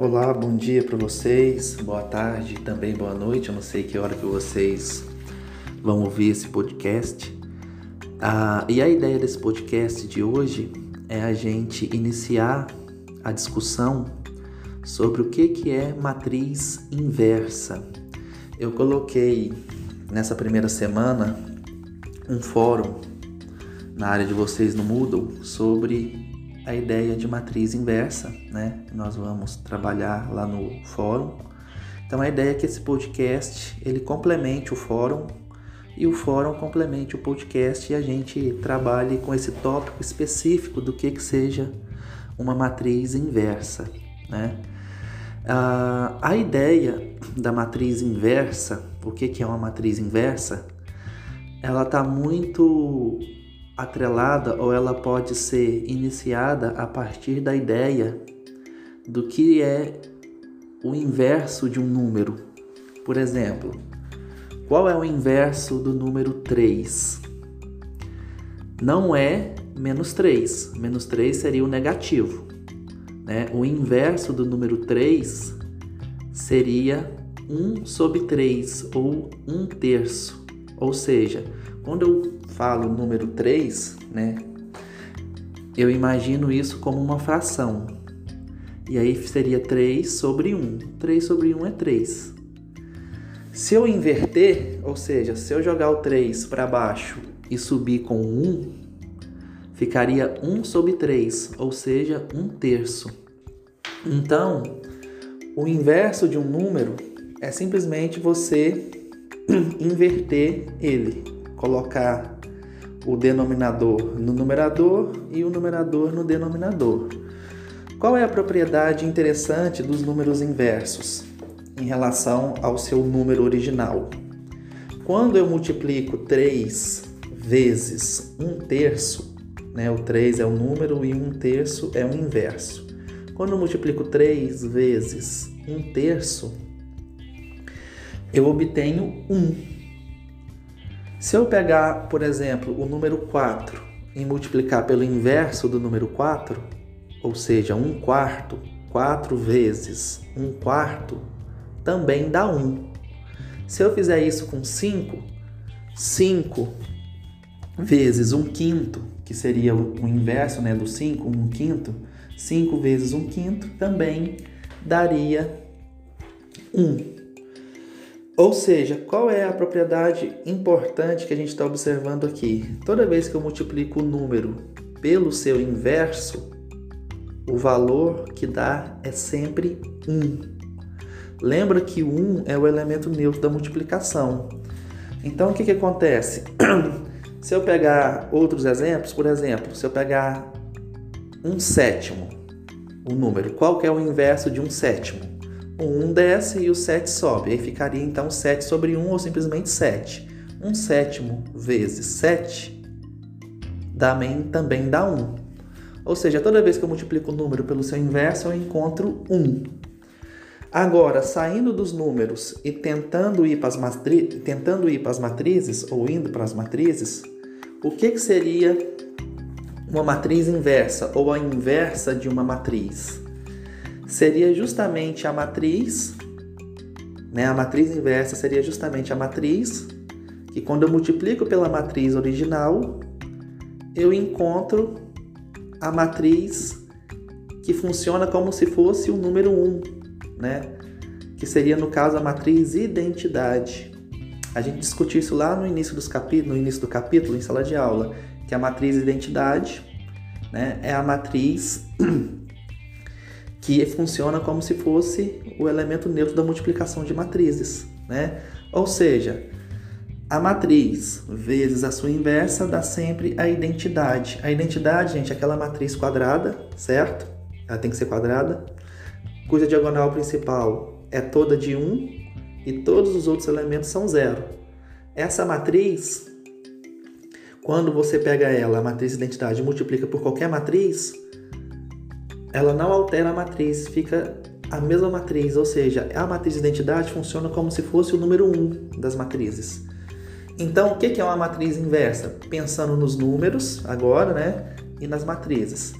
Olá, bom dia para vocês, boa tarde, também boa noite. Eu não sei que hora que vocês vão ouvir esse podcast. Ah, e a ideia desse podcast de hoje é a gente iniciar a discussão sobre o que, que é matriz inversa. Eu coloquei nessa primeira semana um fórum na área de vocês no Moodle sobre a ideia de matriz inversa, né? Nós vamos trabalhar lá no fórum. Então a ideia é que esse podcast ele complemente o fórum e o fórum complemente o podcast e a gente trabalhe com esse tópico específico do que que seja uma matriz inversa, né? Ah, a ideia da matriz inversa, o que que é uma matriz inversa? Ela está muito atrelada ou ela pode ser iniciada a partir da ideia do que é o inverso de um número. Por exemplo, qual é o inverso do número 3? Não é menos 3. Menos 3 seria o negativo. Né? O inverso do número 3 seria 1 sobre 3 ou 1 terço. Ou seja, quando eu falo número 3, né, eu imagino isso como uma fração. E aí seria 3 sobre 1. 3 sobre 1 é 3. Se eu inverter, ou seja, se eu jogar o 3 para baixo e subir com 1, ficaria 1 sobre 3, ou seja, 1 terço. Então, o inverso de um número é simplesmente você inverter ele colocar o denominador no numerador e o numerador no denominador. Qual é a propriedade interessante dos números inversos em relação ao seu número original? Quando eu multiplico 3 vezes 1 terço, né, o 3 é o número e 1 terço é o inverso. Quando eu multiplico 3 vezes 1 terço, eu obtenho 1. Se eu pegar, por exemplo, o número 4 e multiplicar pelo inverso do número 4, ou seja, 1 quarto, 4 vezes 1 quarto, também dá 1. Se eu fizer isso com 5, 5 vezes 1 quinto, que seria o inverso né, do 5, 1 quinto, 5 vezes 1 quinto também daria 1. Ou seja, qual é a propriedade importante que a gente está observando aqui? Toda vez que eu multiplico o número pelo seu inverso, o valor que dá é sempre 1. Lembra que o 1 é o elemento neutro da multiplicação. Então, o que, que acontece? se eu pegar outros exemplos, por exemplo, se eu pegar um sétimo, o número, qual que é o inverso de um sétimo? O 1 desce e o 7 sobe. Aí ficaria então 7 sobre 1 ou simplesmente 7. 1 sétimo vezes 7 também dá 1. Ou seja, toda vez que eu multiplico o número pelo seu inverso, eu encontro 1. Agora, saindo dos números e tentando ir para as, matri... tentando ir para as matrizes, ou indo para as matrizes, o que, que seria uma matriz inversa, ou a inversa de uma matriz? Seria justamente a matriz, né? A matriz inversa seria justamente a matriz que quando eu multiplico pela matriz original, eu encontro a matriz que funciona como se fosse o número 1, né? Que seria no caso a matriz identidade. A gente discutiu isso lá no início dos capítulos, no início do capítulo em sala de aula, que a matriz identidade, né, é a matriz que funciona como se fosse o elemento neutro da multiplicação de matrizes, né? Ou seja, a matriz vezes a sua inversa dá sempre a identidade. A identidade, gente, é aquela matriz quadrada, certo? Ela tem que ser quadrada, cuja diagonal principal é toda de 1 e todos os outros elementos são zero. Essa matriz, quando você pega ela, a matriz identidade, multiplica por qualquer matriz, ela não altera a matriz, fica a mesma matriz, ou seja, a matriz de identidade funciona como se fosse o número 1 das matrizes. Então, o que é uma matriz inversa? Pensando nos números agora, né? E nas matrizes.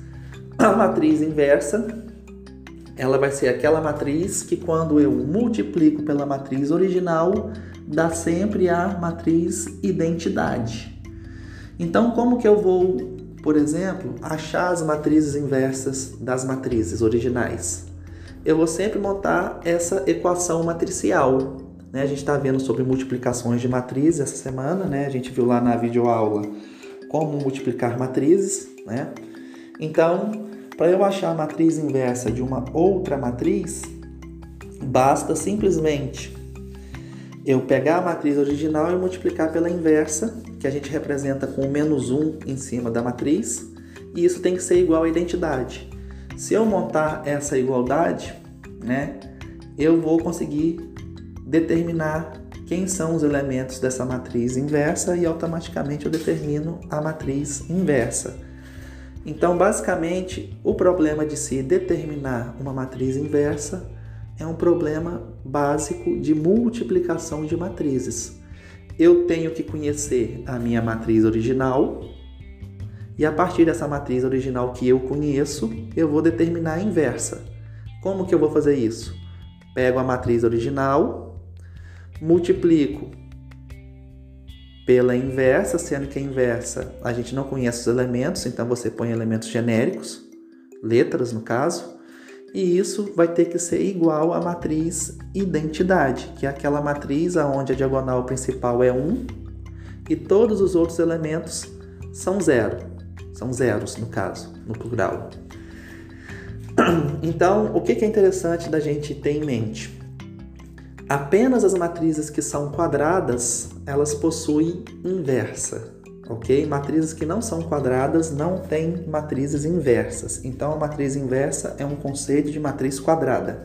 A matriz inversa ela vai ser aquela matriz que quando eu multiplico pela matriz original, dá sempre a matriz identidade. Então, como que eu vou, por exemplo, achar as matrizes inversas das matrizes originais? Eu vou sempre montar essa equação matricial. Né? A gente está vendo sobre multiplicações de matrizes essa semana, né? A gente viu lá na videoaula como multiplicar matrizes, né? Então, para eu achar a matriz inversa de uma outra matriz, basta simplesmente eu pegar a matriz original e multiplicar pela inversa, que a gente representa com menos 1 em cima da matriz, e isso tem que ser igual à identidade. Se eu montar essa igualdade, né, eu vou conseguir determinar quem são os elementos dessa matriz inversa e automaticamente eu determino a matriz inversa. Então, basicamente, o problema de se determinar uma matriz inversa é um problema básico de multiplicação de matrizes. Eu tenho que conhecer a minha matriz original e a partir dessa matriz original que eu conheço, eu vou determinar a inversa. Como que eu vou fazer isso? Pego a matriz original, multiplico pela inversa, sendo que a inversa a gente não conhece os elementos, então você põe elementos genéricos, letras no caso, e isso vai ter que ser igual à matriz identidade, que é aquela matriz onde a diagonal principal é 1 e todos os outros elementos são zero, são zeros no caso, no plural. Então, o que é interessante da gente ter em mente? Apenas as matrizes que são quadradas, elas possuem inversa, ok? Matrizes que não são quadradas não têm matrizes inversas. Então, a matriz inversa é um conceito de matriz quadrada.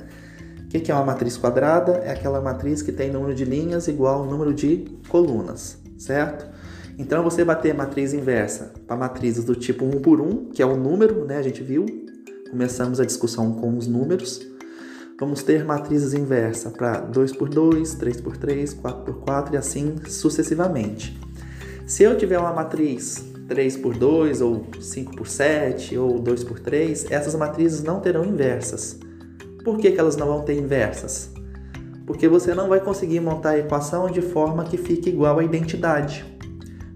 O que é uma matriz quadrada? É aquela matriz que tem número de linhas igual ao número de colunas, certo? Então, você vai ter matriz inversa para matrizes do tipo 1 por 1, que é o número, né? A gente viu. Começamos a discussão com os números. Vamos ter matrizes inversa para 2 por 2, 3 por 3, 4 por 4 e assim sucessivamente. Se eu tiver uma matriz 3 por 2 ou 5 por 7 ou 2 por 3, essas matrizes não terão inversas. Por que, que elas não vão ter inversas? Porque você não vai conseguir montar a equação de forma que fique igual à identidade.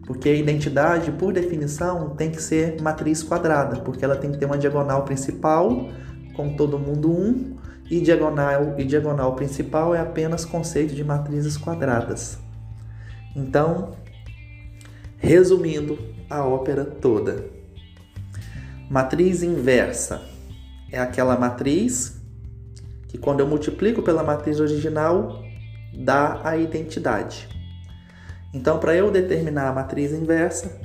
Porque a identidade, por definição, tem que ser matriz quadrada, porque ela tem que ter uma diagonal principal com todo mundo 1 e diagonal e diagonal principal é apenas conceito de matrizes quadradas. Então, resumindo a ópera toda. Matriz inversa é aquela matriz que quando eu multiplico pela matriz original dá a identidade. Então, para eu determinar a matriz inversa,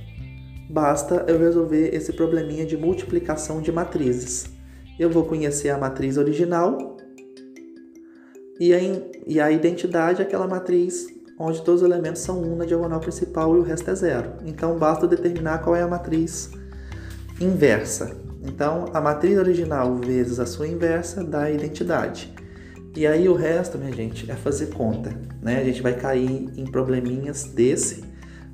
basta eu resolver esse probleminha de multiplicação de matrizes eu vou conhecer a matriz original e a, e a identidade é aquela matriz onde todos os elementos são 1 na diagonal principal e o resto é zero. Então basta determinar qual é a matriz inversa. Então a matriz original vezes a sua inversa dá a identidade. E aí o resto, minha gente, é fazer conta. Né? A gente vai cair em probleminhas desse,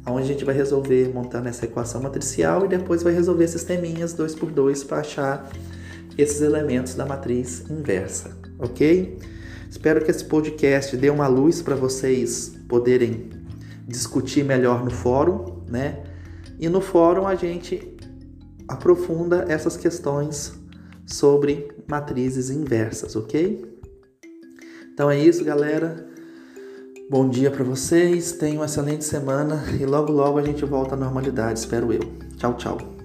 onde a gente vai resolver montando essa equação matricial e depois vai resolver sisteminhas 2 por 2 para achar esses elementos da matriz inversa, ok? Espero que esse podcast dê uma luz para vocês poderem discutir melhor no fórum, né? E no fórum a gente aprofunda essas questões sobre matrizes inversas, ok? Então é isso, galera. Bom dia para vocês, tenham uma excelente semana e logo logo a gente volta à normalidade, espero eu. Tchau, tchau.